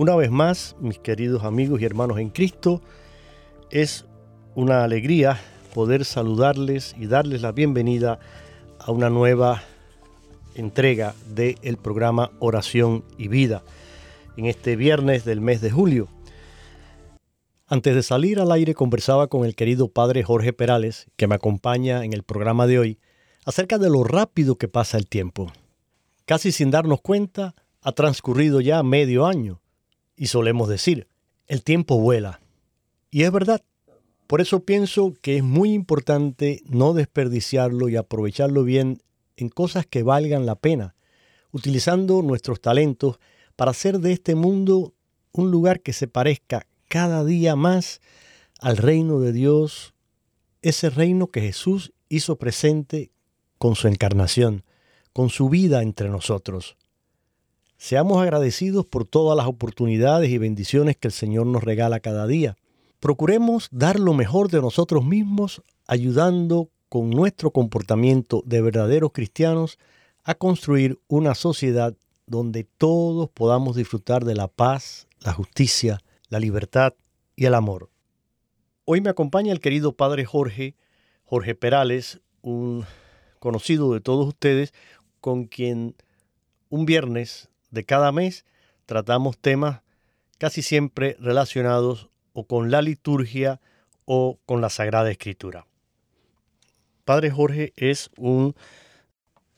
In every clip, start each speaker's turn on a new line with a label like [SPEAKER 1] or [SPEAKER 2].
[SPEAKER 1] Una vez más, mis queridos amigos y hermanos en Cristo, es una alegría poder saludarles y darles la bienvenida a una nueva entrega del programa Oración y Vida en este viernes del mes de julio. Antes de salir al aire conversaba con el querido padre Jorge Perales, que me acompaña en el programa de hoy, acerca de lo rápido que pasa el tiempo. Casi sin darnos cuenta, ha transcurrido ya medio año y solemos decir, el tiempo vuela. Y es verdad. Por eso pienso que es muy importante no desperdiciarlo y aprovecharlo bien en cosas que valgan la pena, utilizando nuestros talentos para hacer de este mundo un lugar que se parezca cada día más al reino de Dios, ese reino que Jesús hizo presente con su encarnación, con su vida entre nosotros. Seamos agradecidos por todas las oportunidades y bendiciones que el Señor nos regala cada día. Procuremos dar lo mejor de nosotros mismos, ayudando con nuestro comportamiento de verdaderos cristianos a construir una sociedad donde todos podamos disfrutar de la paz, la justicia, la libertad y el amor. Hoy me acompaña el querido Padre Jorge, Jorge Perales, un conocido de todos ustedes, con quien un viernes de cada mes tratamos temas casi siempre relacionados o con la liturgia o con la Sagrada Escritura. Padre Jorge es un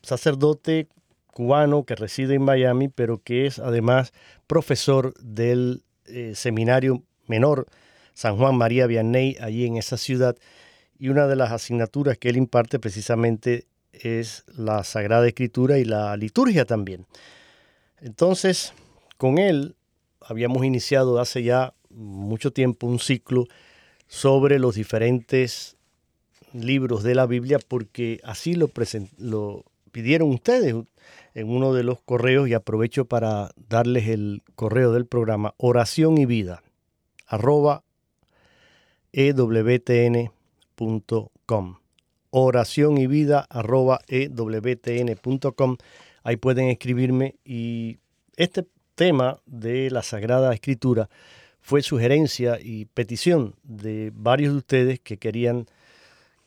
[SPEAKER 1] sacerdote cubano que reside en Miami, pero que es además profesor del eh, Seminario Menor San Juan María Vianney, allí en esa ciudad. Y una de las asignaturas que él imparte precisamente es la Sagrada Escritura y la liturgia también. Entonces, con él habíamos iniciado hace ya mucho tiempo un ciclo sobre los diferentes libros de la Biblia porque así lo, pidieron ustedes en uno de los correos y aprovecho para darles el correo del programa oración y vida arroba ewtn.com oración y vida arroba ewtn.com Ahí pueden escribirme y este tema de la Sagrada Escritura fue sugerencia y petición de varios de ustedes que querían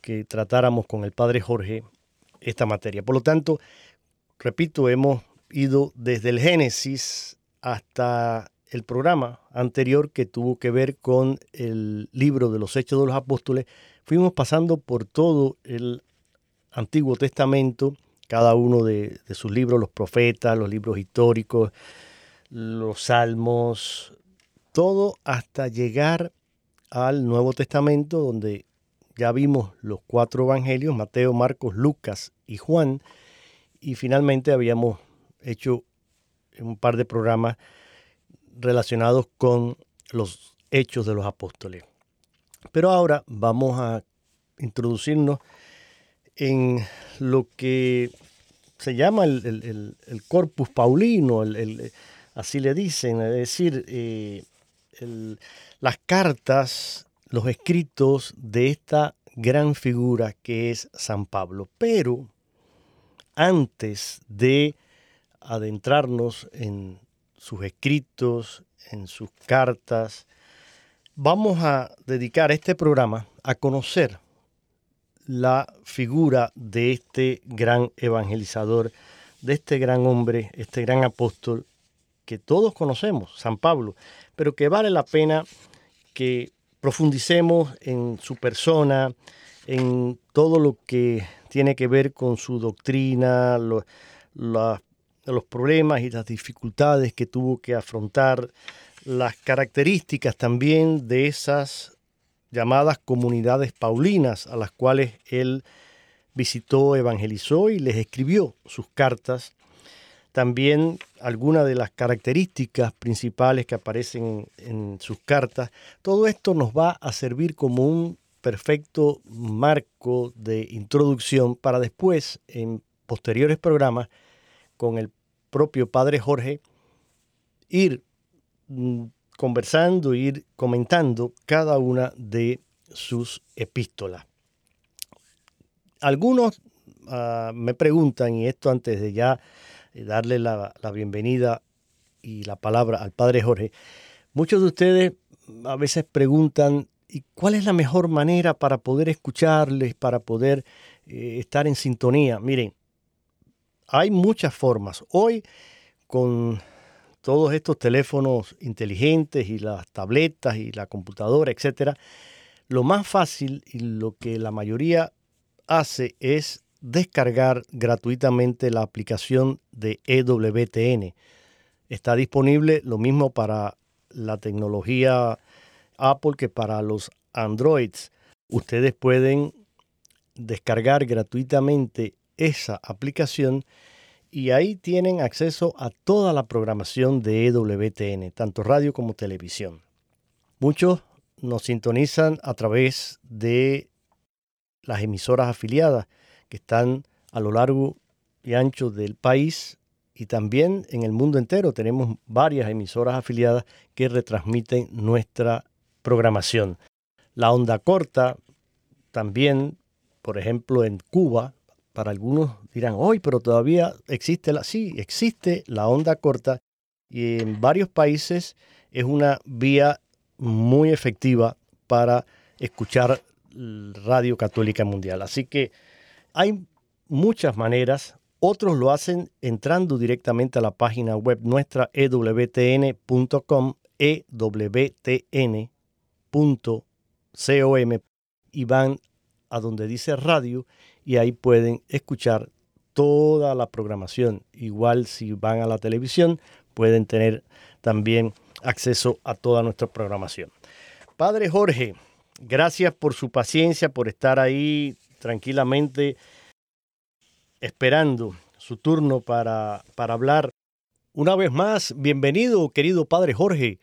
[SPEAKER 1] que tratáramos con el Padre Jorge esta materia. Por lo tanto, repito, hemos ido desde el Génesis hasta el programa anterior que tuvo que ver con el libro de los Hechos de los Apóstoles. Fuimos pasando por todo el Antiguo Testamento cada uno de, sus libros, los profetas, los libros históricos, los salmos, todo hasta llegar al Nuevo Testamento, donde ya vimos los cuatro evangelios, Mateo, Marcos, Lucas y Juan, y finalmente habíamos hecho un par de programas relacionados con los hechos de los apóstoles. Pero ahora vamos a introducirnos en lo que se llama el, corpus paulino, así le dicen, es decir, eh, las cartas, los escritos de esta gran figura que es San Pablo. Pero antes de adentrarnos en sus escritos, en sus cartas, vamos a dedicar este programa a conocer la figura de este gran evangelizador, de este gran hombre, este gran apóstol que todos conocemos, San Pablo, pero que vale la pena que profundicemos en su persona, en todo lo que tiene que ver con su doctrina, los problemas y las dificultades que tuvo que afrontar, las características también de esas llamadas comunidades paulinas a las cuales él visitó, evangelizó y les escribió sus cartas. También algunas de las características principales que aparecen en sus cartas. Todo esto nos va a servir como un perfecto marco de introducción para después, en posteriores programas, con el propio Padre Jorge, ir conversando, ir comentando cada una de sus epístolas. Algunos ah, me preguntan, y esto antes de ya eh, darle la, la bienvenida y la palabra al Padre Jorge, muchos de ustedes a veces preguntan, ¿y cuál es la mejor manera para poder escucharles, para poder eh, estar en sintonía? Miren, hay muchas formas. Hoy, con todos estos teléfonos inteligentes y las tabletas y la computadora, etcétera, lo más fácil y lo que la mayoría hace es descargar gratuitamente la aplicación de EWTN. Está disponible lo mismo para la tecnología Apple que para los Androids. Ustedes pueden descargar gratuitamente esa aplicación y ahí tienen acceso a toda la programación de EWTN, tanto radio como televisión. Muchos nos sintonizan a través de las emisoras afiliadas que están a lo largo y ancho del país y también en el mundo entero. Tenemos varias emisoras afiliadas que retransmiten nuestra programación. La onda corta también, por ejemplo, en Cuba, para algunos dirán, hoy, pero todavía existe la... Sí, existe la onda corta y en varios países es una vía muy efectiva para escuchar Radio Católica Mundial. Así que hay muchas maneras. Otros lo hacen entrando directamente a la página web nuestra ewtn.com, ewtn.com y van a donde dice radio y ahí pueden escuchar toda la programación. Igual si van a la televisión, pueden tener también acceso a toda nuestra programación. Padre Jorge, gracias por su paciencia, por estar ahí tranquilamente esperando su turno para, para hablar. Una vez más, bienvenido, querido Padre Jorge.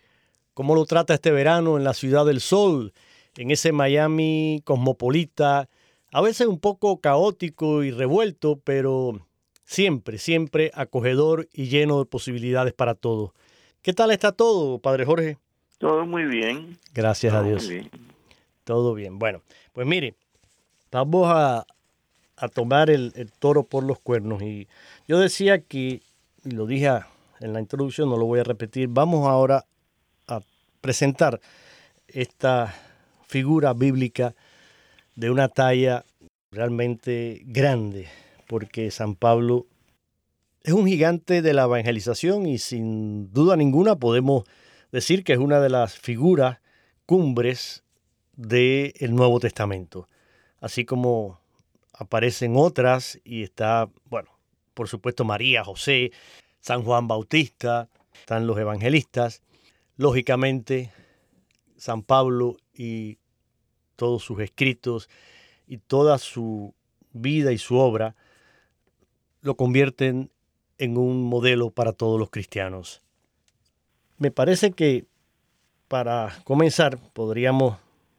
[SPEAKER 1] ¿Cómo lo trata este verano en la Ciudad del Sol, en ese Miami cosmopolita? A veces un poco caótico y revuelto, pero siempre, siempre acogedor y lleno de posibilidades para todos. ¿Qué tal está todo, Padre Jorge?
[SPEAKER 2] Todo muy bien.
[SPEAKER 1] Gracias a Dios. Todo bien. Bueno, pues mire, vamos a, tomar el, el, toro por los cuernos. Y yo decía que, y lo dije en la introducción, no lo voy a repetir, vamos ahora a presentar esta figura bíblica de una talla realmente grande, porque San Pablo es un gigante de la evangelización y sin duda ninguna podemos decir que es una de las figuras cumbres del Nuevo Testamento. Así como aparecen otras y está, bueno, por supuesto María, José, San Juan Bautista, están los evangelistas, lógicamente San Pablo y todos sus escritos y toda su vida y su obra lo convierten en un modelo para todos los cristianos. Me parece que para comenzar podríamos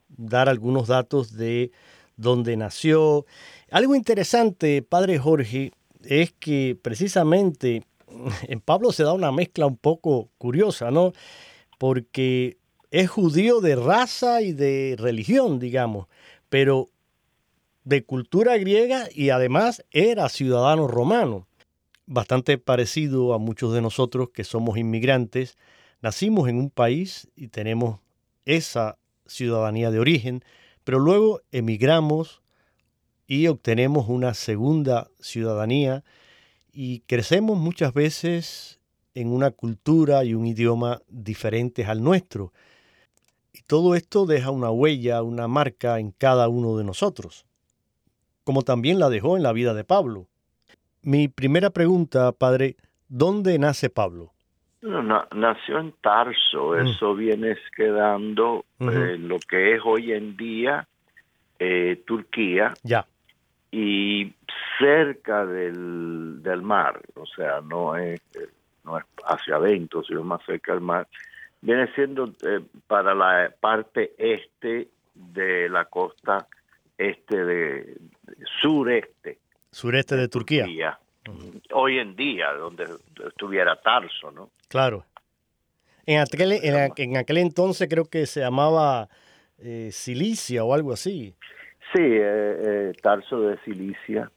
[SPEAKER 1] dar algunos datos de dónde nació. Algo interesante, padre Jorge, es que precisamente en Pablo se da una mezcla un poco curiosa, ¿no? Porque es judío de raza y de religión, digamos, pero de cultura griega y además era ciudadano romano. Bastante parecido a muchos de nosotros que somos inmigrantes, nacimos en un país y tenemos esa ciudadanía de origen, pero luego emigramos y obtenemos una segunda ciudadanía y crecemos muchas veces en una cultura y un idioma diferentes al nuestro. Y todo esto deja una huella, una marca en cada uno de nosotros, como también la dejó en la vida de Pablo. Mi primera pregunta, padre, ¿dónde nace Pablo?
[SPEAKER 2] nació en Tarso, mm. eso viene quedando en lo que es hoy en día eh, Turquía.
[SPEAKER 1] Ya
[SPEAKER 2] y cerca del, del mar, o sea, no es, no es hacia adentro, sino más cerca del mar, viene siendo eh, para la parte este de la costa este de, sureste.
[SPEAKER 1] Sureste de Turquía.
[SPEAKER 2] Hoy en día, donde estuviera Tarso, ¿no?
[SPEAKER 1] Claro. En aquel, en, aquel entonces creo que se llamaba eh, Cilicia o algo así.
[SPEAKER 2] Sí, eh, eh, Tarso de Cilicia.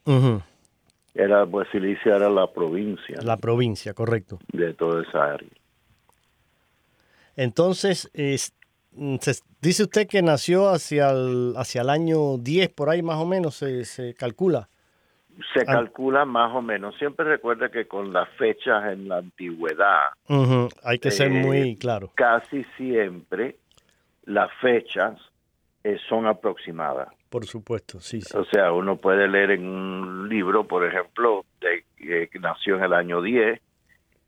[SPEAKER 2] Era, pues Cilicia era la provincia.
[SPEAKER 1] La provincia, correcto.
[SPEAKER 2] De toda esa área.
[SPEAKER 1] Entonces, mm, dice usted que nació hacia el, hacia el año 10, por ahí más o menos, se, calcula.
[SPEAKER 2] Se calcula más o menos. Siempre recuerda que con las fechas en la antigüedad.
[SPEAKER 1] Hay que ser muy eh, claro.
[SPEAKER 2] Casi siempre las fechas son aproximadas.
[SPEAKER 1] Por supuesto, sí,
[SPEAKER 2] O sea, uno puede leer en un libro, por ejemplo, de, que nació en el año 10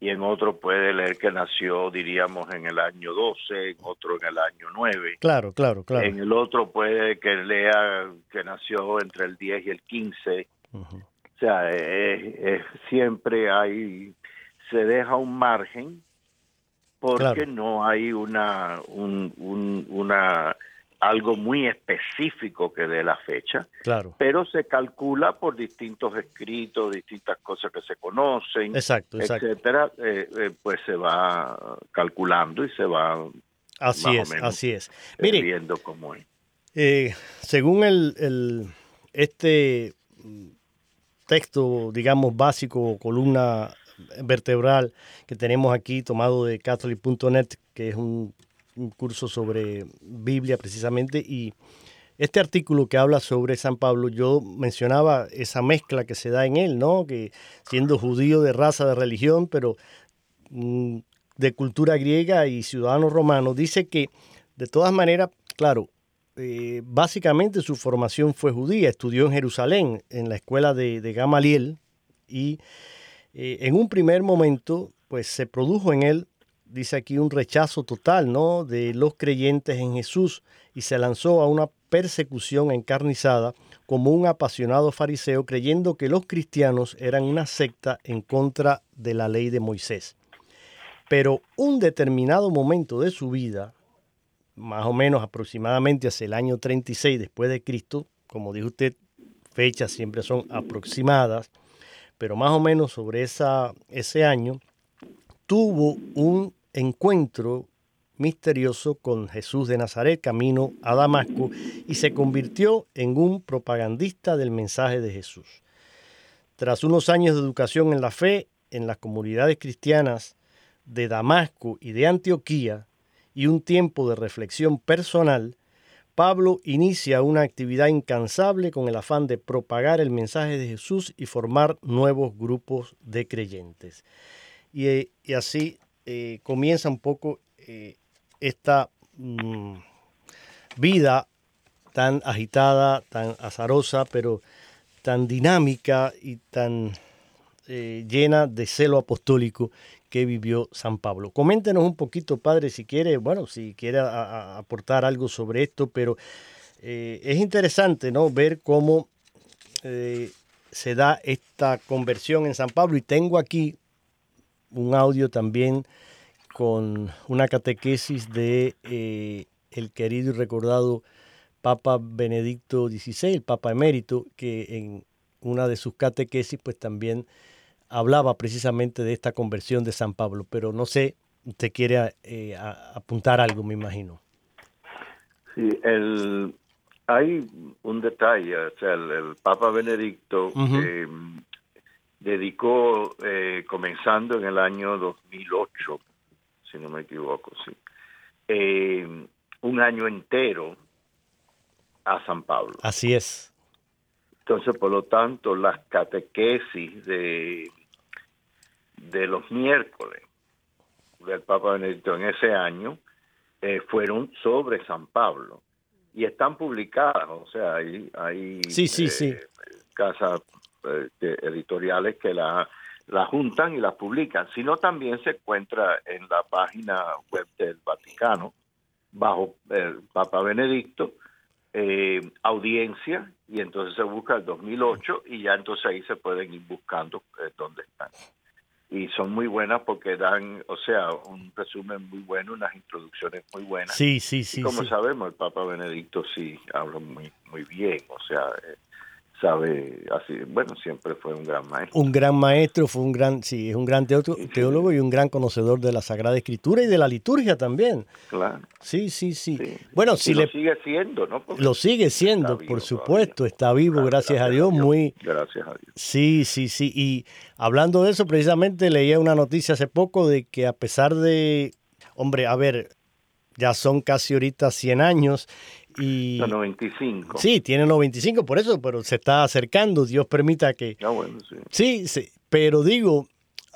[SPEAKER 2] y en otro puede leer que nació, diríamos, en el año 12, en otro en el año 9.
[SPEAKER 1] Claro, claro, claro.
[SPEAKER 2] En el otro puede que lea que nació entre el 10 y el 15. O sea, siempre hay, se deja un margen porque no hay una, un, una algo muy específico que dé la fecha,
[SPEAKER 1] claro.
[SPEAKER 2] pero se calcula por distintos escritos, distintas cosas que se conocen,
[SPEAKER 1] exacto,
[SPEAKER 2] etcétera, eh, eh, pues se va calculando y se va
[SPEAKER 1] así es, así es. Mire,
[SPEAKER 2] viendo cómo es.
[SPEAKER 1] Eh, según el, el, este texto, digamos, básico, columna vertebral que tenemos aquí tomado de catholic.net, que es un un curso sobre Biblia precisamente y este artículo que habla sobre San Pablo, yo mencionaba esa mezcla que se da en él, ¿no? Que siendo judío de raza, de religión, pero mm, de cultura griega y ciudadano romano, dice que de todas maneras, claro, eh, básicamente su formación fue judía, estudió en Jerusalén, en la escuela de, Gamaliel, y eh, en un primer momento, pues se produjo en él dice aquí, un rechazo total ¿no? de los creyentes en Jesús y se lanzó a una persecución encarnizada como un apasionado fariseo creyendo que los cristianos eran una secta en contra de la ley de Moisés. Pero un determinado momento de su vida, más o menos aproximadamente hacia el año 36 después de Cristo, como dijo usted, fechas siempre son aproximadas, pero más o menos sobre esa, ese año, tuvo un encuentro misterioso con Jesús de Nazaret camino a Damasco y se convirtió en un propagandista del mensaje de Jesús. Tras unos años de educación en la fe en las comunidades cristianas de Damasco y de Antioquía y un tiempo de reflexión personal, Pablo inicia una actividad incansable con el afán de propagar el mensaje de Jesús y formar nuevos grupos de creyentes. Y, y así eh, comienza un poco eh, esta mm, vida tan agitada, tan azarosa, pero tan dinámica y tan eh, llena de celo apostólico que vivió San Pablo. Coméntenos un poquito, padre, si quiere, bueno, si quiere aportar algo sobre esto, pero es interesante, ¿no? Ver cómo se da esta conversión en San Pablo y tengo aquí un audio también con una catequesis de eh, el querido y recordado Papa Benedicto XVI, el Papa emérito, que en una de sus catequesis pues también hablaba precisamente de esta conversión de San Pablo, pero no sé, usted quiere eh, apuntar algo, me imagino.
[SPEAKER 2] Sí, el, hay un detalle, o sea, el, Papa Benedicto dedicó, eh, comenzando en el año 2008, si no me equivoco, sí, em, un año entero a San Pablo.
[SPEAKER 1] Así es.
[SPEAKER 2] Entonces, por lo tanto, las catequesis de, de los miércoles del Papa Benedicto en ese año eh, fueron sobre San Pablo y están publicadas, o sea, hay, hay
[SPEAKER 1] sí, sí, sí.
[SPEAKER 2] Eh, casas eh, editoriales que la, la juntan y las publican, sino también se encuentra en la página web del Vaticano, bajo el Papa Benedicto, eh, audiencia, y entonces se busca el 2008 y ya entonces ahí se pueden ir buscando dónde están y son muy buenas porque dan, o sea, un resumen muy bueno, unas introducciones muy buenas.
[SPEAKER 1] Sí, sí, sí.
[SPEAKER 2] como sabemos, el Papa Benedicto sí habla muy, muy bien, o sea, eh, sabe así, bueno, siempre fue un gran maestro.
[SPEAKER 1] Un gran maestro, fue un gran, sí, es un gran teólogo y un gran conocedor de la Sagrada Escritura y de la liturgia también.
[SPEAKER 2] Claro.
[SPEAKER 1] Sí, sí, sí. Bueno, si
[SPEAKER 2] lo
[SPEAKER 1] le
[SPEAKER 2] sigue siendo, ¿no?
[SPEAKER 1] lo sigue siendo, por supuesto, está vivo, gracias, a Dios, muy
[SPEAKER 2] Gracias a Dios.
[SPEAKER 1] Sí, sí, sí, y hablando de eso precisamente leía una noticia hace poco de que a pesar de hombre, a ver, ya son casi ahorita 100 años y,
[SPEAKER 2] 95.
[SPEAKER 1] Sí, tiene 95, por eso, pero se está acercando. Dios permita que.
[SPEAKER 2] Ah, bueno, sí.
[SPEAKER 1] Sí, pero digo,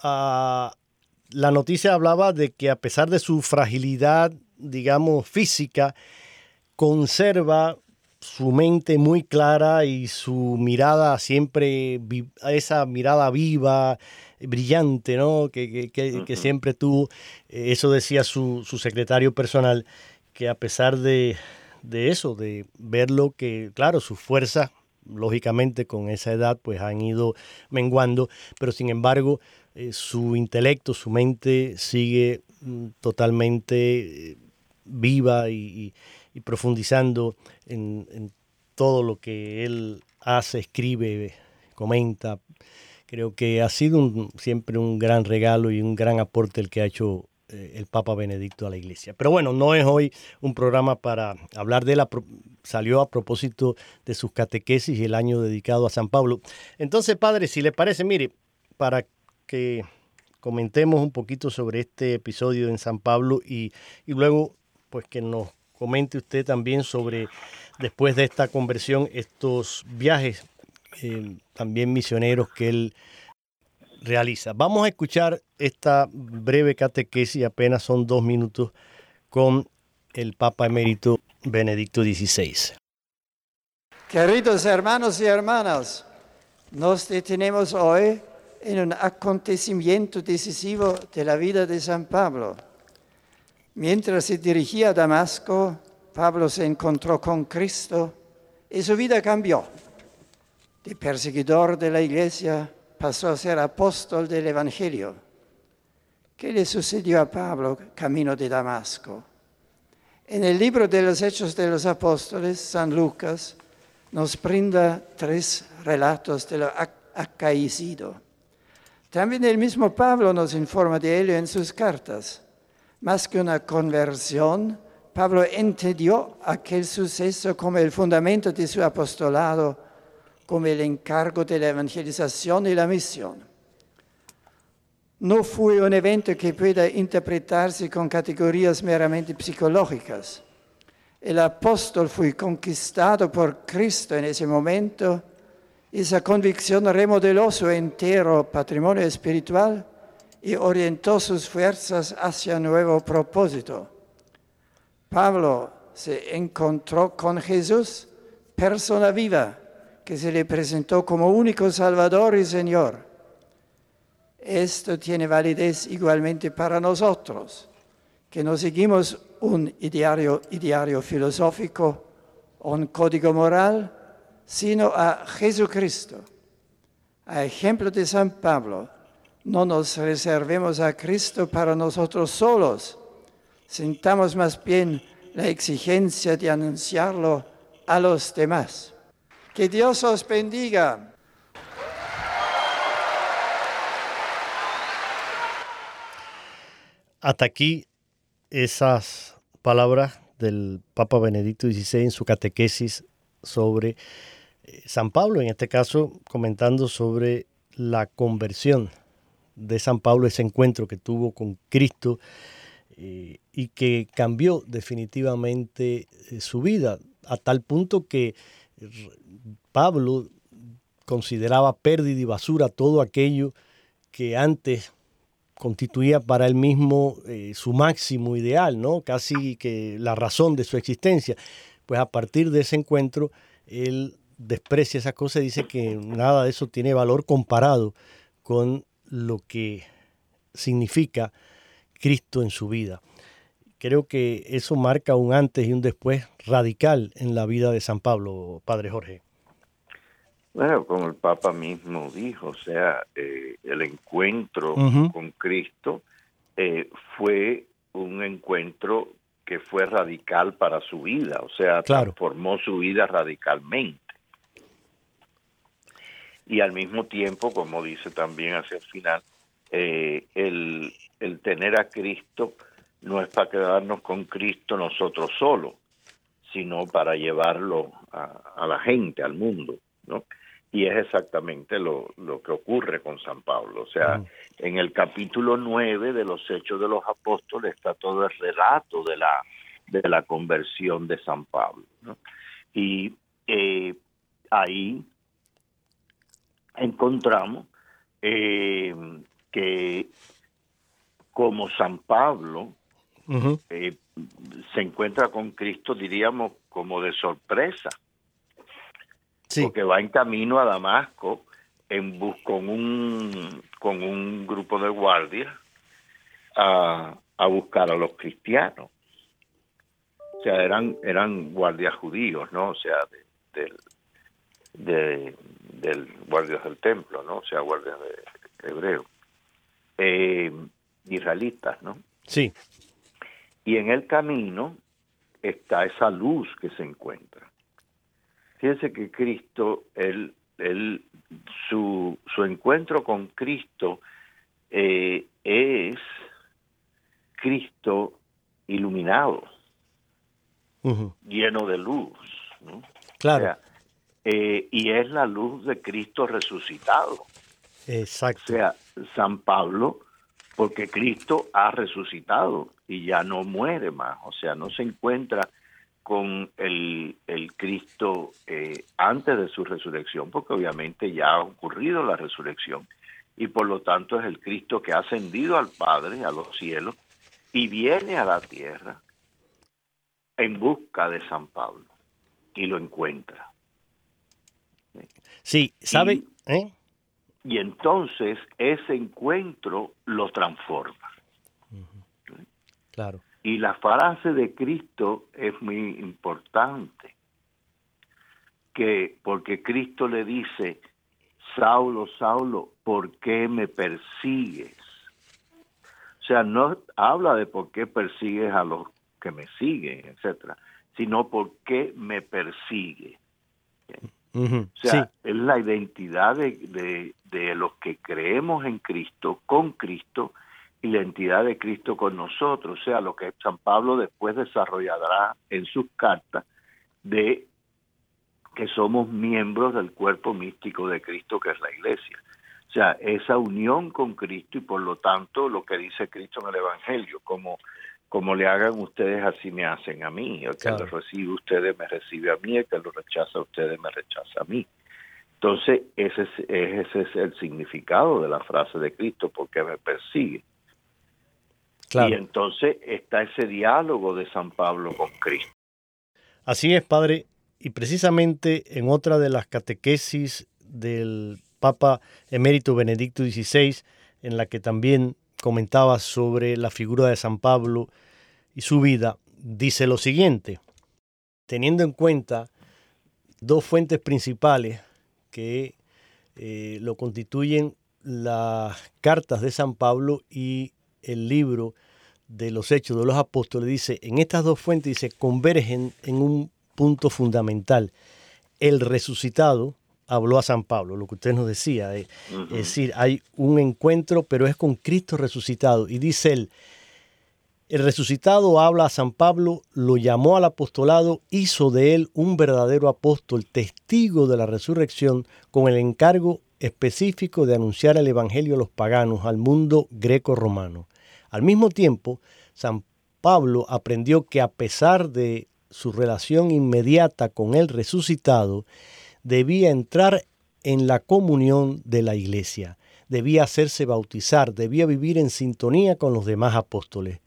[SPEAKER 1] uh, la noticia hablaba de que a pesar de su fragilidad, digamos, física, conserva su mente muy clara y su mirada siempre, esa mirada viva, brillante, ¿no? Que, que, que, siempre tuvo. Eso decía su, su secretario personal, que a pesar de, de eso, de verlo que, claro, sus fuerzas, lógicamente con esa edad, pues han ido menguando, pero sin embargo, eh, su intelecto, su mente sigue mm, totalmente eh, viva y, profundizando en, todo lo que él hace, escribe, comenta. Creo que ha sido siempre un gran regalo y un gran aporte el que ha hecho el Papa Benedicto a la iglesia. Pero bueno, no es hoy un programa para hablar de la... Salió a propósito de sus catequesis y el año dedicado a San Pablo. Entonces, padre, si le parece, mire, para que comentemos un poquito sobre este episodio en San Pablo y, luego, pues que nos comente usted también sobre, después de esta conversión, estos viajes eh, también misioneros que él realiza. Vamos a escuchar esta breve catequesis, apenas son dos minutos, con el Papa Emérito Benedicto XVI.
[SPEAKER 3] Queridos hermanos y hermanas, nos detenemos hoy en un acontecimiento decisivo de la vida de San Pablo. Mientras se dirigía a Damasco, Pablo se encontró con Cristo y su vida cambió. De perseguidor de la iglesia pasó a ser apóstol del Evangelio. ¿Qué le sucedió a Pablo camino de Damasco? En el libro de los Hechos de los Apóstoles, San Lucas nos brinda tres relatos de lo acaecido. También el mismo Pablo nos informa de ello en sus cartas. Más que una conversión, Pablo entendió aquel suceso como el fundamento de su apostolado como el encargo de la evangelización y la misión. No fue un evento que pueda interpretarse con categorías meramente psicológicas. El apóstol fue conquistado por Cristo en ese momento. Esa convicción remodeló su entero patrimonio espiritual y orientó sus fuerzas hacia un nuevo propósito. Pablo se encontró con Jesús, persona viva, que se le presentó como único Salvador y Señor. Esto tiene validez igualmente para nosotros, que no seguimos un ideario, filosófico o un código moral, sino a Jesucristo. A ejemplo de San Pablo, no nos reservemos a Cristo para nosotros solos, sintamos más bien la exigencia de anunciarlo a los demás. Que Dios os bendiga.
[SPEAKER 1] Hasta aquí esas palabras del Papa Benedicto XVI en su catequesis sobre eh, San Pablo, en este caso comentando sobre la conversión de San Pablo, ese encuentro que tuvo con Cristo eh, y que cambió definitivamente eh, su vida, a tal punto que Pablo consideraba pérdida y basura todo aquello que antes constituía para él mismo eh, su máximo ideal, ¿no? casi que la razón de su existencia. Pues a partir de ese encuentro, él desprecia esa cosa y dice que nada de eso tiene valor comparado con lo que significa Cristo en su vida. Creo que eso marca un antes y un después radical en la vida de San Pablo, Padre Jorge.
[SPEAKER 2] Bueno, como el Papa mismo dijo, o sea, eh, el encuentro con Cristo eh, fue un encuentro que fue radical para su vida, o sea, transformó su vida radicalmente. Y al mismo tiempo, como dice también hacia el final, eh, el, el tener a Cristo no es para quedarnos con Cristo nosotros solos, sino para llevarlo a, a la gente, al mundo, ¿no? Y es exactamente lo, lo que ocurre con San Pablo. O sea, en el capítulo 9 de los Hechos de los Apóstoles está todo el relato de la, de la conversión de San Pablo. Y eh, ahí encontramos eh, que como San Pablo eh, se encuentra con Cristo, diríamos, como de sorpresa porque va en camino a Damasco en bus con un con un grupo de guardias a, buscar a los cristianos. O sea, eran eran guardias judíos, ¿no? O sea, del de, del guardias del templo, ¿no? O sea, guardias de hebreos. Eh, israelitas, ¿no?
[SPEAKER 1] Sí.
[SPEAKER 2] Y en el camino está esa luz que se encuentra. Fíjense que Cristo, él, él, su, su encuentro con Cristo eh, es Cristo iluminado, lleno de luz.
[SPEAKER 1] Claro.
[SPEAKER 2] Eh, y es la luz de Cristo resucitado.
[SPEAKER 1] Exacto.
[SPEAKER 2] O sea, San Pablo, porque Cristo ha resucitado y ya no muere más, o sea, no se encuentra con el, el Cristo eh, antes de su resurrección, porque obviamente ya ha ocurrido la resurrección y por lo tanto es el Cristo que ha ascendido al Padre, a los cielos, y viene a la tierra en busca de San Pablo y lo encuentra.
[SPEAKER 1] Sí, ¿sabe?
[SPEAKER 2] Y, ¿eh? y entonces ese encuentro lo transforma.
[SPEAKER 1] Claro.
[SPEAKER 2] Y la frase de Cristo es muy importante, que porque Cristo le dice, Saulo, Saulo, ¿por qué me persigues? O sea, no habla de por qué persigues a los que me siguen, etcétera, sino por qué me persigue. o sea, es la identidad de, de, de los que creemos en Cristo, con Cristo, y la entidad de Cristo con nosotros, o sea, lo que San Pablo después desarrollará en sus cartas de que somos miembros del cuerpo místico de Cristo que es la iglesia. O sea, esa unión con Cristo y por lo tanto lo que dice Cristo en el Evangelio, como, como le hagan ustedes, así me hacen a mí. El que lo recibe ustedes me recibe a mí, el que lo rechaza a ustedes me rechaza a mí. Entonces, ese es, ese es el significado de la frase de Cristo, porque me persigue. Y entonces está ese diálogo de San Pablo con Cristo.
[SPEAKER 1] Así es, Padre. Y precisamente en otra de las catequesis del Papa emérito Benedicto XVI, en la que también comentaba sobre la figura de San Pablo y su vida, dice lo siguiente, teniendo en cuenta dos fuentes principales que eh, lo constituyen las cartas de San Pablo y el libro de los Hechos de los Apóstoles, dice, en estas dos fuentes, dice, convergen en un punto fundamental. El resucitado habló a San Pablo, lo que usted nos decía. Es decir, hay un encuentro, pero es con Cristo resucitado. Y dice él, el resucitado habla a San Pablo, lo llamó al apostolado, hizo de él un verdadero apóstol, testigo de la resurrección, con el encargo específico de anunciar el Evangelio a los paganos, al mundo greco-romano. Al mismo tiempo, San Pablo aprendió que a pesar de su relación inmediata con el resucitado, debía entrar en la comunión de la iglesia, debía hacerse bautizar, debía vivir en sintonía con los demás apóstoles.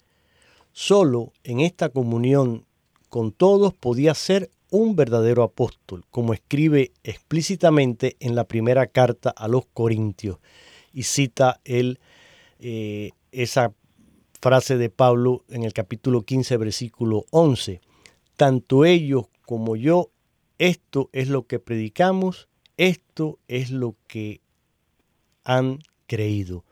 [SPEAKER 1] Solo en esta comunión con todos podía ser un verdadero apóstol, como escribe explícitamente en la primera carta a los Corintios, y cita él eh, esa frase de Pablo en el capítulo 15, versículo 11. Tanto ellos como yo, esto es lo que predicamos, esto es lo que han creído.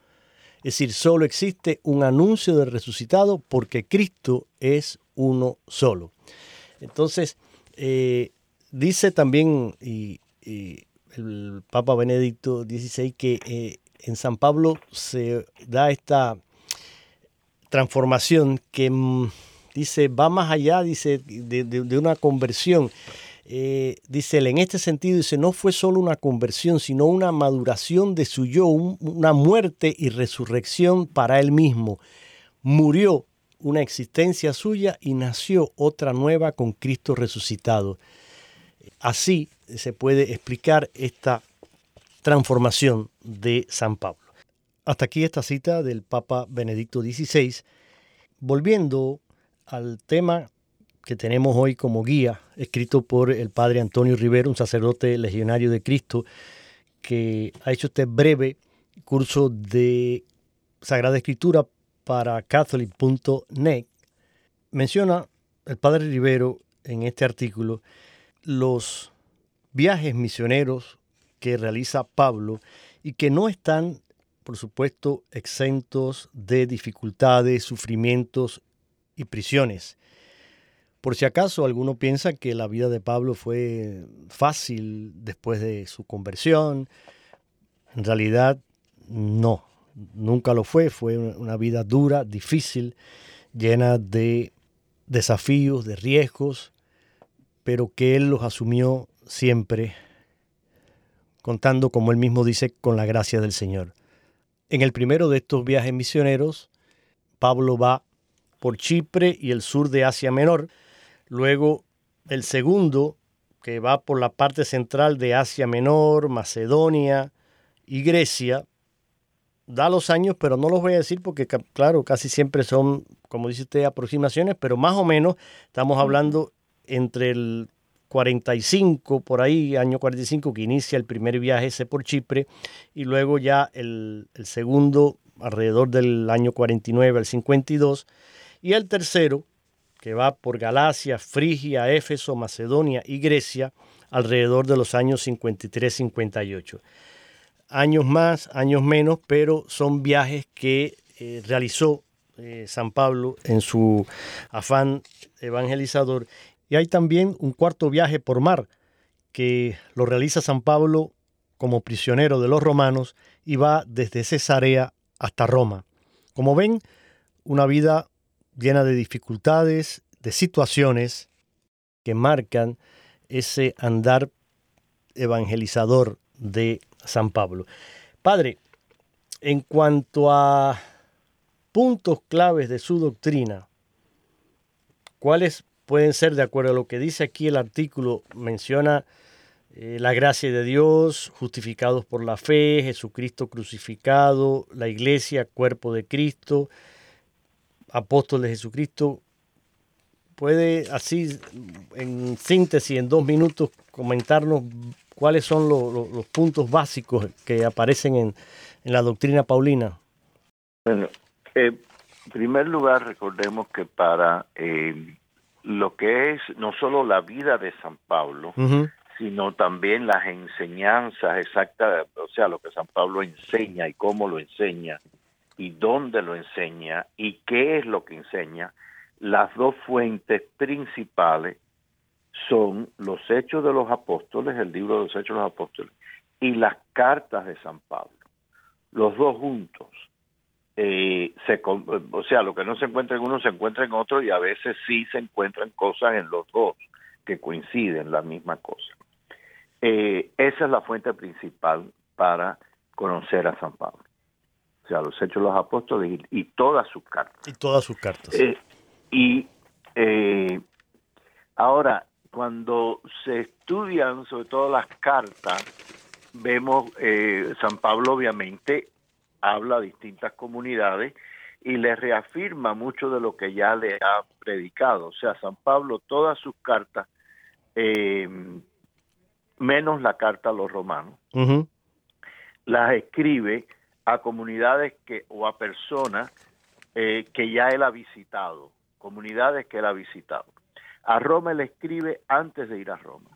[SPEAKER 1] Es decir, solo existe un anuncio del resucitado porque Cristo es uno solo. Entonces, eh, dice también y, el Papa Benedicto XVI que eh, en San Pablo se da esta transformación que mm, dice va más allá dice de, una conversión. Eh, dice él, en este sentido, dice, no fue solo una conversión, sino una maduración de su yo, una muerte y resurrección para él mismo. Murió una existencia suya y nació otra nueva con Cristo resucitado. Así se puede explicar esta transformación de San Pablo. Hasta aquí esta cita del Papa Benedicto XVI. Volviendo al tema que tenemos hoy como guía, escrito por el padre Antonio Rivero, un sacerdote legionario de Cristo, que ha hecho este breve curso de Sagrada Escritura para catholic.net, menciona el padre Rivero en este artículo los viajes misioneros que realiza Pablo y que no están, por supuesto, exentos de dificultades, sufrimientos y prisiones. Por si acaso alguno piensa que la vida de Pablo fue fácil después de su conversión, en realidad no nunca lo fue, fue una vida dura, difícil, llena de desafíos, de riesgos, pero que él los asumió siempre, contando, como él mismo dice, con la gracia del Señor. En el primero de estos viajes misioneros, Pablo va por Chipre y el sur de Asia Menor, luego el segundo, que va por la parte central de Asia Menor, Macedonia y Grecia, da los años, pero no los voy a decir porque, claro, casi siempre son, como dice usted, aproximaciones, pero más o menos estamos hablando entre el 45, por ahí, año 45, que inicia el primer viaje ese por Chipre, y luego ya el, segundo alrededor del año 49 al 52, y el tercero, que va por Galacia, Frigia, Éfeso, Macedonia y Grecia, alrededor de los años 53-58 años más, años menos, pero son viajes que eh, realizó eh, San Pablo en su afán evangelizador. Y hay también un cuarto viaje por mar que lo realiza San Pablo como prisionero de los romanos y va desde Cesarea hasta Roma. Como ven, una vida llena de dificultades, de situaciones que marcan ese andar evangelizador de San Pablo. Padre, en cuanto a puntos claves de su doctrina, ¿cuáles pueden ser, de acuerdo a lo que dice aquí el artículo, menciona eh, la gracia de Dios, justificados por la fe, Jesucristo crucificado, la iglesia, cuerpo de Cristo, apóstol de Jesucristo. ¿Puede así, en síntesis, en dos minutos, comentarnos ¿Cuáles son los puntos básicos que aparecen en, la doctrina paulina?
[SPEAKER 2] Bueno, en primer lugar, recordemos que para eh, lo que es no solo la vida de San Pablo, sino también las enseñanzas exactas, o sea, lo que San Pablo enseña y cómo lo enseña y dónde lo enseña y qué es lo que enseña, las dos fuentes principales son los Hechos de los Apóstoles, el libro de los Hechos de los Apóstoles, y las cartas de San Pablo. Los dos juntos. Eh, se, o sea, lo que no se encuentra en uno se encuentra en otro y a veces sí se encuentran cosas en los dos que coinciden, la misma cosa. Eh, esa es la fuente principal para conocer a San Pablo. O sea, los Hechos de los Apóstoles y, todas sus cartas.
[SPEAKER 1] Y todas sus cartas.
[SPEAKER 2] Eh, y ahora, cuando se estudian sobre todo las cartas, vemos eh, San Pablo obviamente habla a distintas comunidades y le reafirma mucho de lo que ya le ha predicado. O sea, San Pablo, todas sus cartas, eh, menos la carta a los romanos, las escribe a comunidades que o a personas eh, que ya él ha visitado, comunidades que él ha visitado. A Roma le escribe antes de ir a Roma.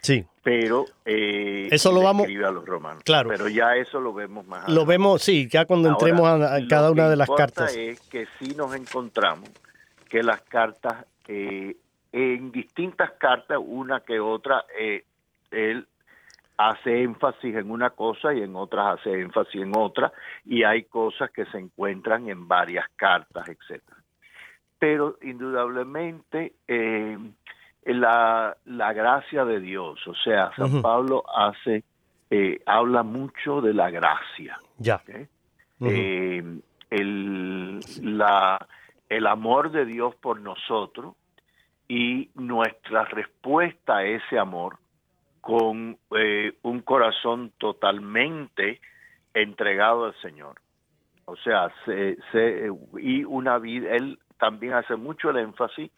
[SPEAKER 1] Sí.
[SPEAKER 2] Pero eh,
[SPEAKER 1] eso lo vamos
[SPEAKER 2] a los romanos.
[SPEAKER 1] Claro.
[SPEAKER 2] Pero ya eso lo vemos más.
[SPEAKER 1] Lo vemos, sí, ya cuando entremos a, cada una de las cartas.
[SPEAKER 2] es que sí nos encontramos que las cartas, eh, en distintas cartas, una que otra, eh, él hace énfasis en una cosa y en otras hace énfasis en otra, y hay cosas que se encuentran en varias cartas, etcétera. Pero indudablemente eh, la, la gracia de Dios. O sea, San Pablo hace, eh, habla mucho de la gracia.
[SPEAKER 1] Ya.
[SPEAKER 2] Eh, el, la, el amor de Dios por nosotros y nuestra respuesta a ese amor con eh, un corazón totalmente entregado al Señor. O sea, se, se, y una vida, él también hace mucho el énfasis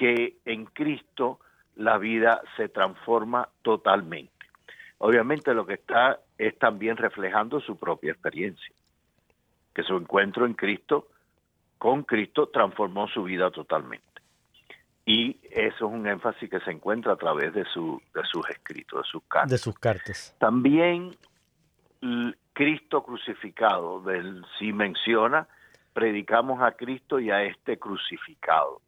[SPEAKER 2] que en Cristo la vida se transforma totalmente. Obviamente lo que está es también reflejando su propia experiencia, que su encuentro en Cristo, con Cristo, transformó su vida totalmente. Y eso es un énfasis que se encuentra a través de, su, de sus escritos, de sus cartas.
[SPEAKER 1] De sus cartas.
[SPEAKER 2] También Cristo crucificado, del, si menciona, predicamos a Cristo y a este crucificado.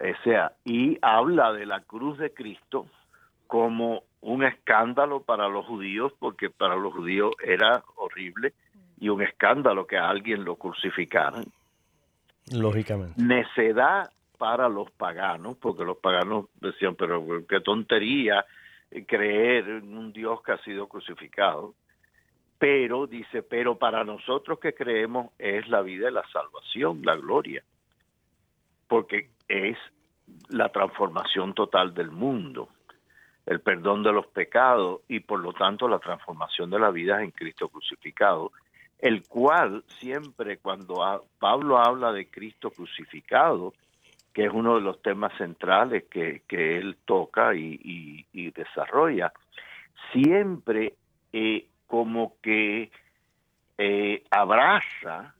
[SPEAKER 2] O sea, y habla de la cruz de Cristo como un escándalo para los judíos, porque para los judíos era horrible y un escándalo que a alguien lo crucificaran.
[SPEAKER 1] Lógicamente.
[SPEAKER 2] Necedad para los paganos, porque los paganos decían, pero qué tontería creer en un Dios que ha sido crucificado. Pero, dice, pero para nosotros que creemos es la vida y la salvación, la gloria. Porque es la transformación total del mundo, el perdón de los pecados y por lo tanto la transformación de la vida en Cristo crucificado, el cual siempre cuando Pablo habla de Cristo crucificado, que es uno de los temas centrales que, él toca y, desarrolla, siempre eh, como que eh, abraza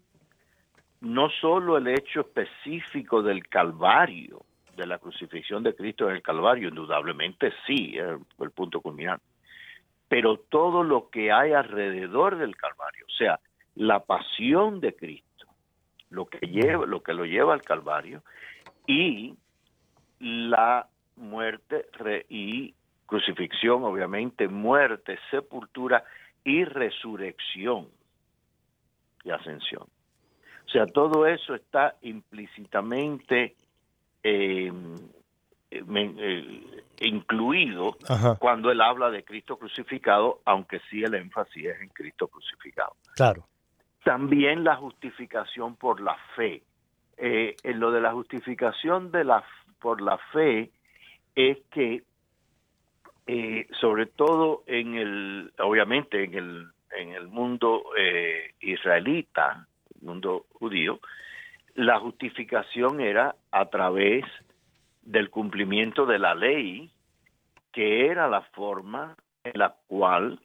[SPEAKER 2] no solo el hecho específico del Calvario, de la crucifixión de Cristo en el Calvario, indudablemente sí, el punto culminante, pero todo lo que hay alrededor del Calvario, o sea, la pasión de Cristo, lo que lleva, lo que lo lleva al Calvario y la muerte y crucifixión, obviamente, muerte, sepultura y resurrección y ascensión. O sea, todo eso está implícitamente eh, eh, incluido cuando él habla de Cristo crucificado, aunque sí el énfasis es en Cristo crucificado.
[SPEAKER 1] Claro.
[SPEAKER 2] También la justificación por la fe. Eh, en lo de la justificación de la por la fe es que sobre todo en el obviamente en el en el mundo israelita mundo judío, la justificación era a través del cumplimiento de la ley, que era la forma en la cual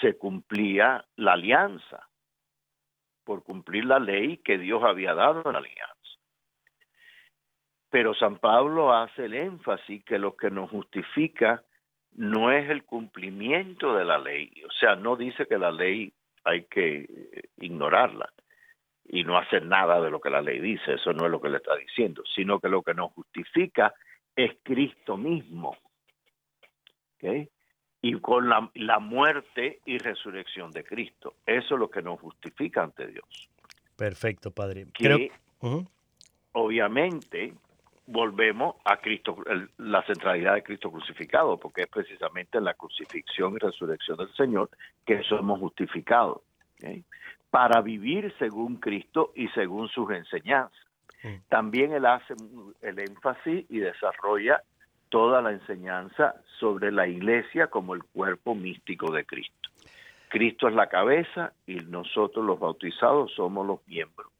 [SPEAKER 2] se cumplía la alianza, por cumplir la ley que Dios había dado en la alianza. Pero San Pablo hace el énfasis que lo que nos justifica no es el cumplimiento de la ley, o sea, no dice que la ley hay que ignorarla, y no hacer nada de lo que la ley dice, eso no es lo que le está diciendo, sino que lo que nos justifica es Cristo mismo. Y con la, la, muerte y resurrección de Cristo. Eso es lo que nos justifica ante Dios.
[SPEAKER 1] Perfecto, Padre.
[SPEAKER 2] Que, Obviamente, volvemos a Cristo, la centralidad de Cristo crucificado, porque es precisamente en la crucifixión y resurrección del Señor que somos justificados, para vivir según Cristo y según sus enseñanzas. Mm. También él hace el énfasis y desarrolla toda la enseñanza sobre la iglesia como el cuerpo místico de Cristo. Cristo es la cabeza y nosotros los bautizados somos los miembros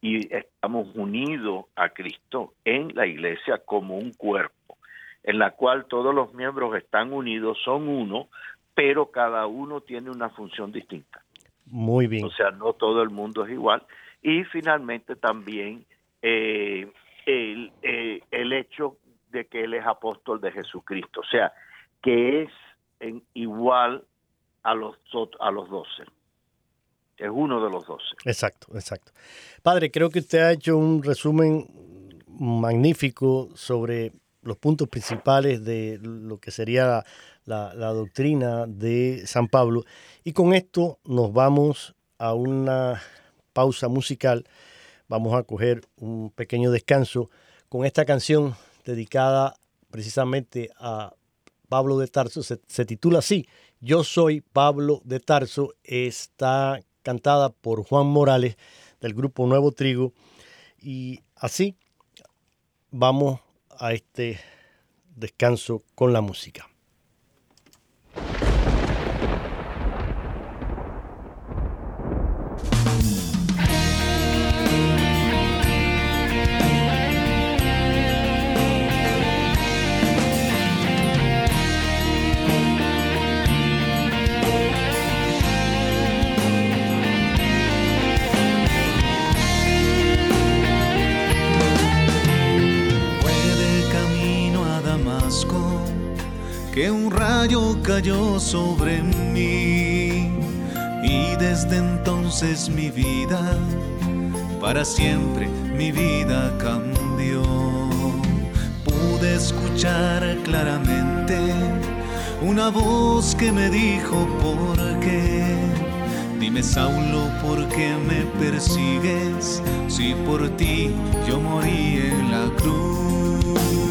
[SPEAKER 2] y estamos unidos a Cristo en la iglesia como un cuerpo, en la cual todos los miembros están unidos, son uno, pero cada uno tiene una función distinta.
[SPEAKER 1] Muy bien.
[SPEAKER 2] O sea, no todo el mundo es igual. Y finalmente también eh, el, eh, el hecho de que él es apóstol de Jesucristo, o sea, que es en igual a los, a los doce es uno de los dos.
[SPEAKER 1] Exacto, exacto. Padre, creo que usted ha hecho un resumen magnífico sobre los puntos principales de lo que sería la, doctrina de San Pablo. Y con esto nos vamos a una pausa musical. Vamos a coger un pequeño descanso con esta canción dedicada precisamente a Pablo de Tarso. Se, se titula así, Yo soy Pablo de Tarso. Está cantada por Juan Morales del grupo Nuevo Trigo. Y así vamos a este descanso con la música.
[SPEAKER 4] Que un rayo cayó sobre mí y desde entonces mi vida, para siempre mi vida cambió. Pude escuchar claramente una voz que me dijo por qué. Dime Saulo, ¿por qué me persigues? Si por ti yo morí en la cruz.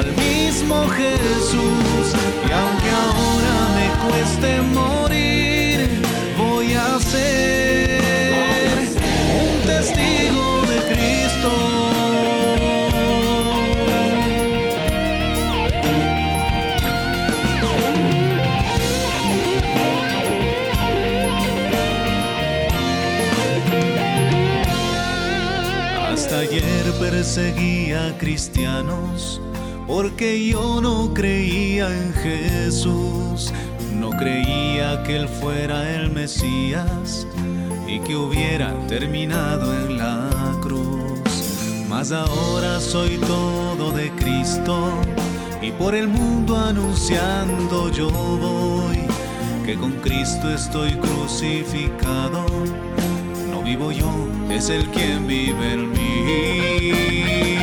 [SPEAKER 4] Al mismo Jesús y aunque ahora me cueste morir, voy a ser un testigo de Cristo. perseguía cristianos porque yo no creía en Jesús, no creía que Él fuera el Mesías y que hubiera terminado en la cruz. Mas ahora soy todo de Cristo y por el mundo anunciando yo voy que con Cristo estoy crucificado vivo yo, es el quien vive en mí.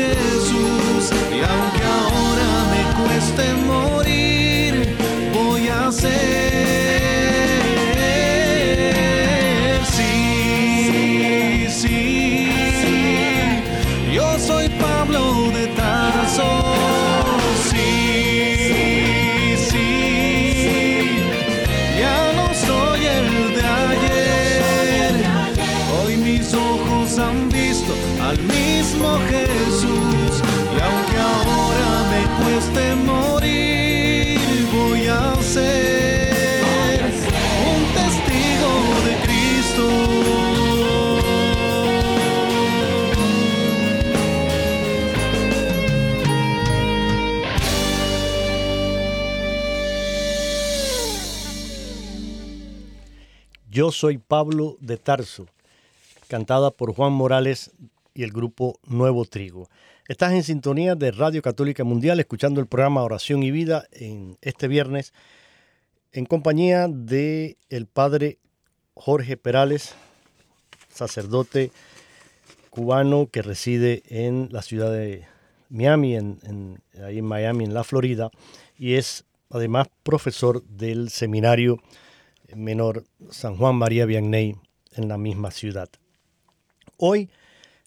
[SPEAKER 4] Mismo soy Pablo de Tarso,
[SPEAKER 1] cantada por Juan Morales y el grupo Nuevo Trigo. Estás en sintonía de Radio Católica Mundial, escuchando el programa Oración y Vida en este viernes, en compañía de el padre Jorge Perales, sacerdote cubano que reside en la ciudad de Miami, en, ahí en Miami, en la Florida, y es además profesor del seminario menor San Juan María Vianney en la misma ciudad. Hoy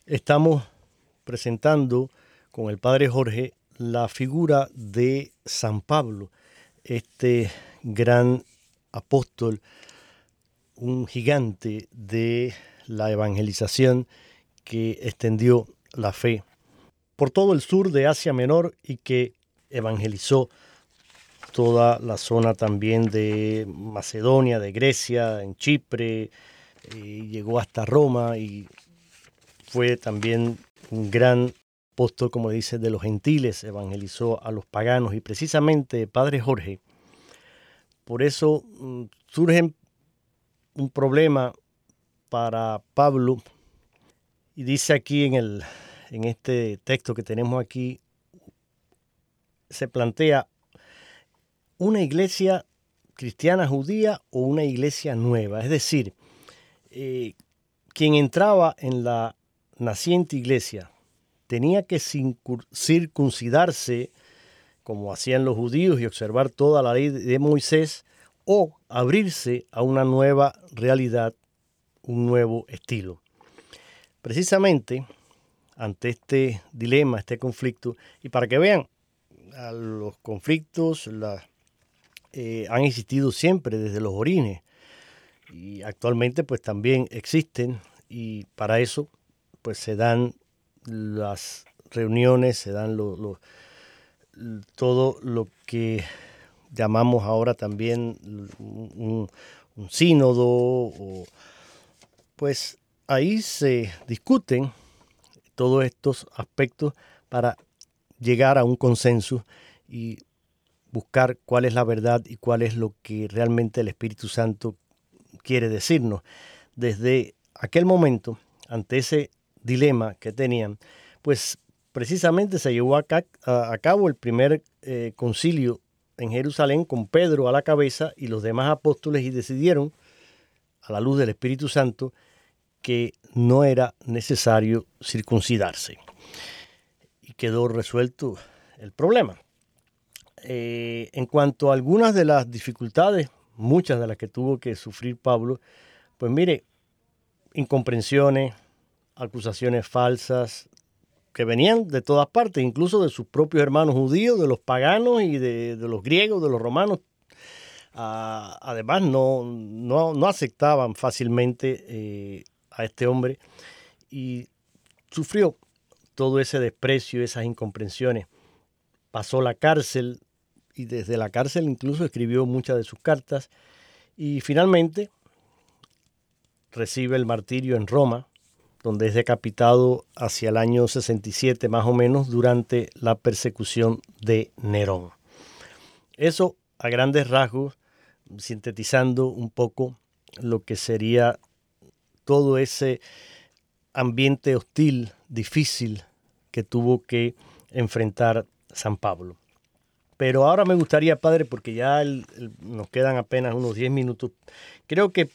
[SPEAKER 1] estamos presentando con el padre Jorge la figura de San Pablo, este gran apóstol, un gigante de la evangelización que extendió la fe por todo el sur de Asia Menor y que evangelizó toda la zona también de Macedonia, de Grecia, en Chipre, llegó hasta Roma y fue también un gran apóstol, como dice, de los gentiles, evangelizó a los paganos y precisamente Padre Jorge, por eso mm, surge un problema para Pablo. Y dice aquí en, el, en este texto que tenemos aquí, se plantea una iglesia cristiana judía o una iglesia nueva. Es decir, eh, quien entraba en la naciente iglesia tenía que circuncidarse como hacían los judíos y observar toda la ley de Moisés o abrirse a una nueva realidad, un nuevo estilo. Precisamente ante este dilema, este conflicto, y para que vean, los conflictos, la, eh, han existido siempre desde los orines y actualmente pues también existen. Y para eso pues se dan las reuniones, se dan todo lo que llamamos ahora también un, sínodo, pues ahí se discuten todos estos aspectos para llegar a un consenso y buscar cuál es la verdad y cuál es lo que realmente el Espíritu Santo quiere decirnos. Desde aquel momento, ante ese dilema que tenían, pues precisamente se llevó a, cabo el primer eh, concilio en Jerusalén con Pedro a la cabeza y los demás apóstoles y decidieron, a la luz del Espíritu Santo, que no era necesario circuncidarse. Y quedó resuelto el problema. Eh, en cuanto a algunas de las dificultades, muchas de las que tuvo que sufrir Pablo, pues mire, incomprensiones, acusaciones falsas, que venían de todas partes, incluso de sus propios hermanos judíos, de los paganos y de, los griegos, de los romanos. Ah, además, no, no, aceptaban fácilmente eh, a este hombre y sufrió todo ese desprecio, esas incomprensiones. Pasó la cárcel, y desde la cárcel incluso escribió muchas de sus cartas y finalmente recibe el martirio en Roma, donde es decapitado hacia el año 67 más o menos durante la persecución de Nerón. Eso a grandes rasgos, sintetizando un poco lo que sería todo ese ambiente hostil, difícil que tuvo que enfrentar San Pablo. Pero ahora me gustaría, padre, porque ya nos quedan apenas unos 10 minutos, creo que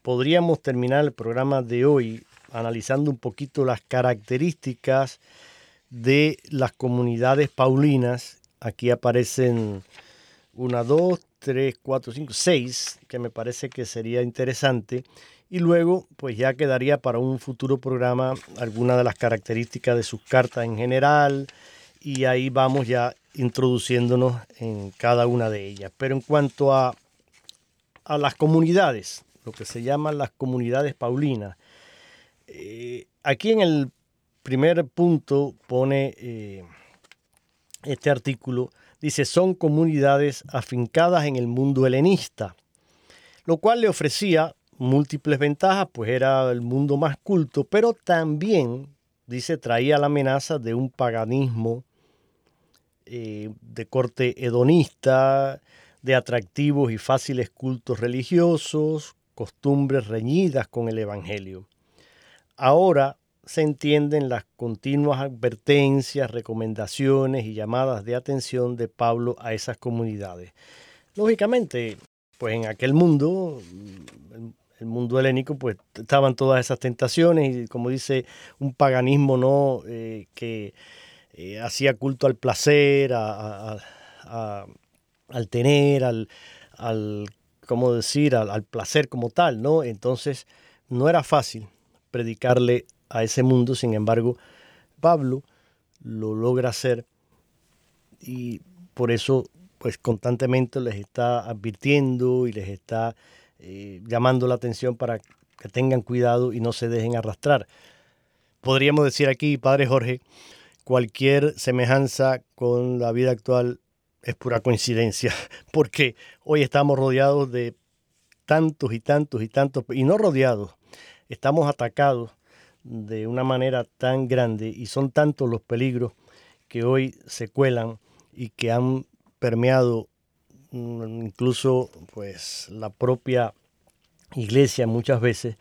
[SPEAKER 1] podríamos terminar el programa de hoy analizando un poquito las características de las comunidades paulinas. Aquí aparecen una, dos, tres, cuatro, cinco, seis, que me parece que sería interesante. Y luego, pues ya quedaría para un futuro programa alguna de las características de sus cartas en general. Y ahí vamos ya introduciéndonos en cada una de ellas. Pero en cuanto a, a las comunidades, lo que se llaman las comunidades paulinas, eh, aquí en el primer punto pone eh, este artículo, dice, son comunidades afincadas en el mundo helenista, lo cual le ofrecía múltiples ventajas, pues era el mundo más culto, pero también, dice, traía la amenaza de un paganismo eh, de corte hedonista, de atractivos y fáciles cultos religiosos, costumbres reñidas con el Evangelio. Ahora se entienden las continuas advertencias, recomendaciones y llamadas de atención de Pablo a esas comunidades. Lógicamente, pues en aquel mundo, el mundo helénico, pues estaban todas esas tentaciones y como dice, un paganismo no eh, que eh, hacía culto al placer, al tener, al, al ¿cómo decir?, al, al, placer como tal, ¿no? Entonces, no era fácil predicarle a ese mundo, sin embargo, Pablo lo logra hacer y por eso, pues constantemente les está advirtiendo y les está eh, llamando la atención para que tengan cuidado y no se dejen arrastrar. Podríamos decir aquí, Padre Jorge, cualquier semejanza con la vida actual es pura coincidencia, porque hoy estamos rodeados de tantos y tantos y tantos, y no rodeados, estamos atacados de una manera tan grande y son tantos los peligros que hoy se cuelan y que han permeado mm, incluso pues la propia iglesia muchas veces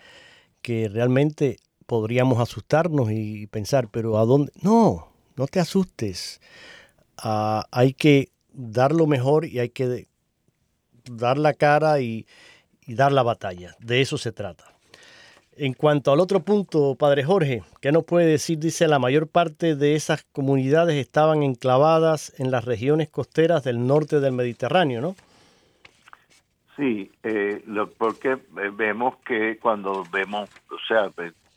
[SPEAKER 1] que realmente podríamos asustarnos y pensar, pero ¿a dónde? No, no te asustes. Ah, hay que dar lo mejor y hay que dar la cara y, y dar la batalla. De eso se trata. En cuanto al otro punto, Padre Jorge, ¿qué nos puede decir? Dice, la mayor parte de esas comunidades estaban enclavadas en las regiones costeras del norte del Mediterráneo, ¿no?
[SPEAKER 2] Sí, eh, lo, porque vemos que cuando vemos, o sea,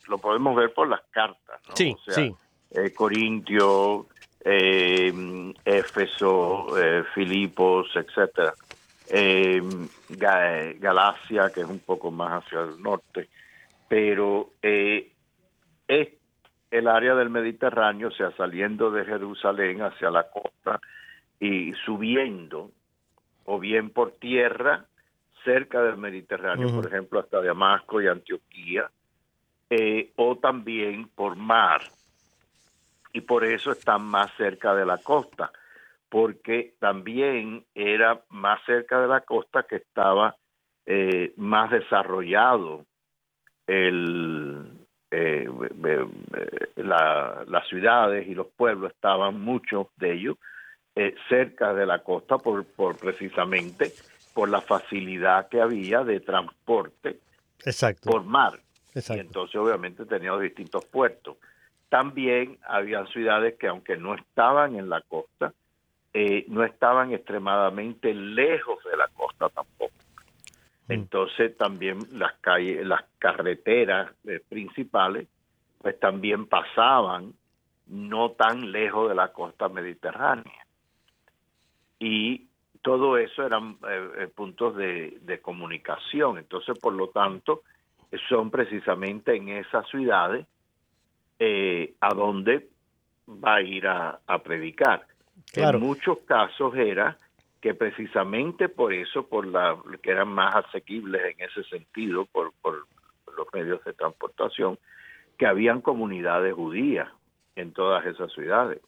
[SPEAKER 2] lo podemos ver por las cartas, ¿no?
[SPEAKER 1] Sí, sí.
[SPEAKER 2] Eh, Corintio, eh, Éfeso, eh, Filipos, etcétera. Eh, Galacia, que es un poco más hacia el norte pero es el área del Mediterráneo, o sea, saliendo de Jerusalén hacia la costa y subiendo, o bien por tierra, cerca del Mediterráneo, por ejemplo, hasta Damasco y Antioquía, eh, o también por mar. Y por eso están más cerca de la costa, porque también era más cerca de la costa que estaba eh, más desarrollado el, eh, las ciudades y los pueblos estaban, muchos de ellos, eh, cerca de la costa por, por precisamente por la facilidad que había de transporte
[SPEAKER 1] Exacto.
[SPEAKER 2] por mar.
[SPEAKER 1] Exacto.
[SPEAKER 2] Y entonces obviamente teníamos distintos puertos. También había ciudades que aunque no estaban en la costa, eh, no estaban extremadamente lejos de la costa tampoco. Mm. Entonces también las calles, las carreteras eh, principales, pues también pasaban no tan lejos de la costa mediterránea. Y todo eso eran eh, eh, puntos de, comunicación. Entonces, por lo tanto, son precisamente en esas ciudades a donde va a ir a, predicar. En muchos casos era que precisamente por eso, por la que eran más asequibles en ese sentido, por, por los medios de transportación, que habían comunidades judías en todas esas ciudades.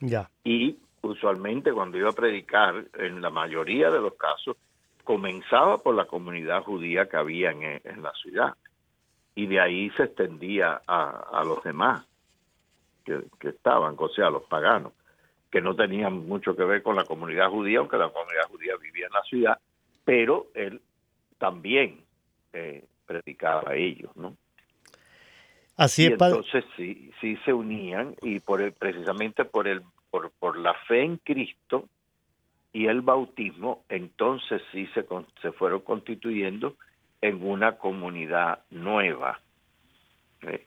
[SPEAKER 1] Ya.
[SPEAKER 2] Y usualmente cuando iba a predicar, en la mayoría de los casos, comenzaba por la comunidad judía que había en, la ciudad. Y de ahí se extendía a, los demás que, que estaban, o sea, a los paganos que no tenían mucho que ver con la comunidad judía, aunque la comunidad judía vivía en la ciudad, pero él también eh, predicaba a ellos, ¿no?
[SPEAKER 1] Así
[SPEAKER 2] y entonces sí, sí se unían y por el, precisamente por el por, por la fe en Cristo y el bautismo, entonces sí se, se fueron constituyendo en una comunidad nueva ¿eh?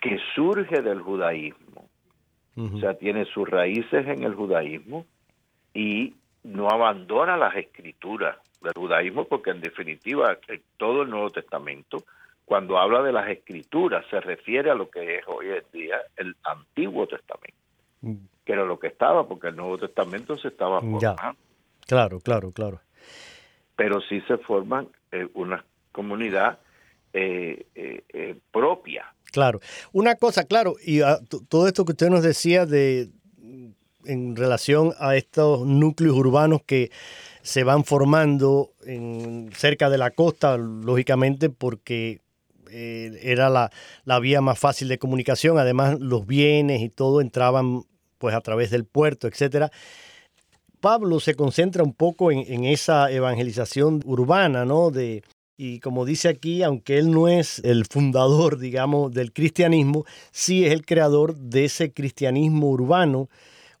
[SPEAKER 2] que surge del judaísmo o sea, tiene sus raíces en el judaísmo y no abandona las escrituras del judaísmo porque en definitiva todo el Nuevo Testamento cuando habla de las escrituras se refiere a lo que es hoy en día el Antiguo Testamento, mm. que era lo que estaba porque el Nuevo Testamento se estaba formando.
[SPEAKER 1] Claro, claro, claro.
[SPEAKER 2] Pero sí se forman eh, una comunidad eh, eh, propia
[SPEAKER 1] Claro. Una cosa, claro, y ah, todo esto que usted nos decía de en relación a estos núcleos urbanos que se van formando en, cerca de la costa, lógicamente porque eh, era la, vía más fácil de comunicación, además los bienes y todo entraban pues a través del puerto, etcétera. Pablo se concentra un poco en, esa evangelización urbana, ¿no? De, y como dice aquí, aunque él no es el fundador, digamos, del cristianismo, sí es el creador de ese cristianismo urbano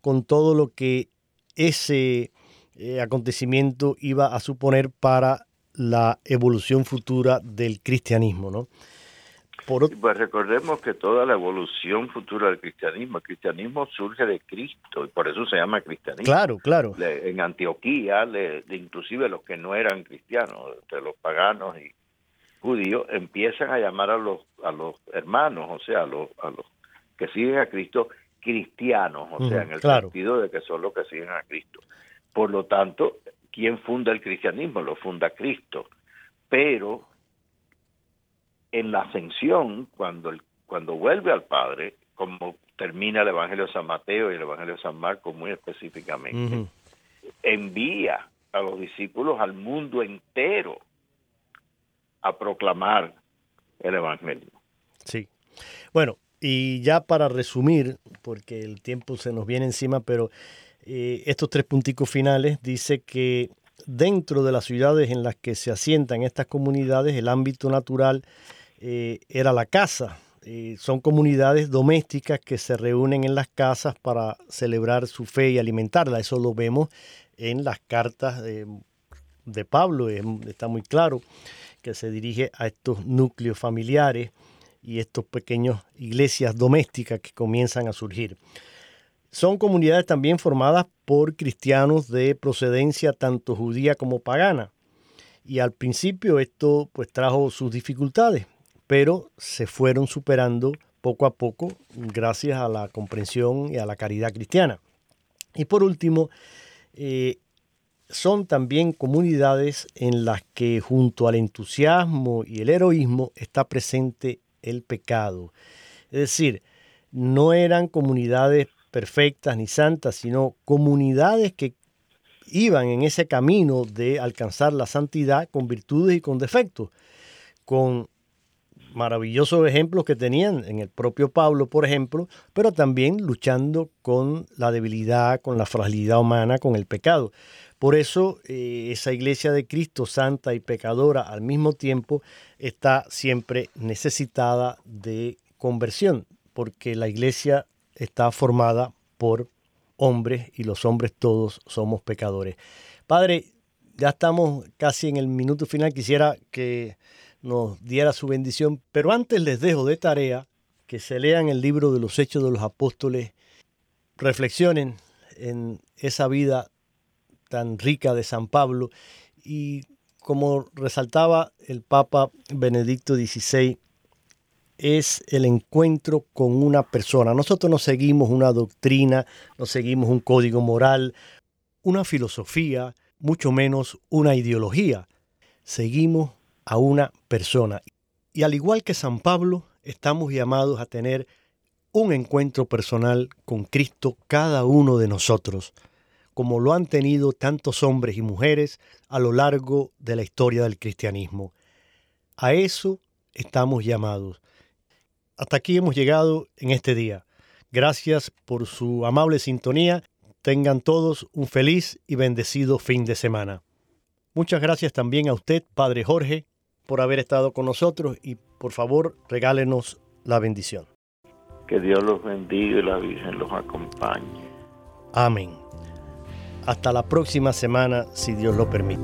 [SPEAKER 1] con todo lo que ese eh, acontecimiento iba a suponer para la evolución futura del cristianismo, ¿no?
[SPEAKER 2] Pues recordemos que toda la evolución futura del cristianismo, el cristianismo surge de Cristo y por eso se llama cristianismo.
[SPEAKER 1] Claro, claro.
[SPEAKER 2] en Antioquía, inclusive los que no eran cristianos, entre los paganos y judíos, empiezan a llamar a los a los hermanos, o sea, a los a los que siguen a Cristo cristianos, o sea, en el sentido de que son los que siguen a Cristo. Por lo tanto, ¿quién funda el cristianismo? Lo funda Cristo. Pero en la ascensión, cuando, el, cuando vuelve al Padre, como termina el Evangelio de San Mateo y el Evangelio de San Marcos muy específicamente, envía a los discípulos al mundo entero a proclamar el Evangelio.
[SPEAKER 1] Sí. Bueno, y ya para resumir, porque el tiempo se nos viene encima, pero eh, estos tres punticos finales dice que dentro de las ciudades en las que se asientan estas comunidades, el ámbito natural eh, era la casa. Eh, son comunidades domésticas que se reúnen en las casas para celebrar su fe y alimentarla. Eso lo vemos en las cartas de, Pablo. está muy claro que se dirige a estos núcleos familiares y estos pequeños iglesias domésticas que comienzan a surgir. Son comunidades también formadas por cristianos de procedencia tanto judía como pagana. Y al principio esto pues trajo sus dificultades pero se fueron superando poco a poco gracias a la comprensión y a la caridad cristiana. Y por último, eh, son también comunidades en las que junto al entusiasmo y el heroísmo está presente el pecado. Es decir, no eran comunidades perfectas ni santas, sino comunidades que iban en ese camino de alcanzar la santidad con virtudes y con defectos, con maravillosos ejemplos que tenían en el propio Pablo, por ejemplo, pero también luchando con la debilidad, con la fragilidad humana, con el pecado. Por eso eh, esa iglesia de Cristo santa y pecadora al mismo tiempo está siempre necesitada de conversión, porque la iglesia está formada por hombres y los hombres todos somos pecadores. Padre, ya estamos casi en el minuto final. Quisiera que nos diera su bendición. Pero antes les dejo de tarea que se lean el libro de los Hechos de los Apóstoles, reflexionen en esa vida tan rica de San Pablo y como resaltaba el Papa Benedicto XVI, es el encuentro con una persona. Nosotros no seguimos una doctrina, no seguimos un código moral, una filosofía, mucho menos una ideología. Seguimos a una persona. Y al igual que San Pablo, estamos llamados a tener un encuentro personal con Cristo cada uno de nosotros, como lo han tenido tantos hombres y mujeres a lo largo de la historia del cristianismo. A eso estamos llamados. Hasta aquí hemos llegado en este día. Gracias por su amable sintonía. Tengan todos un feliz y bendecido fin de semana. Muchas gracias también a usted, Padre Jorge, por haber estado con nosotros y por favor regálenos la bendición.
[SPEAKER 2] Que Dios los bendiga y la Virgen los acompañe.
[SPEAKER 1] Amén. Hasta la próxima semana, si Dios lo permite.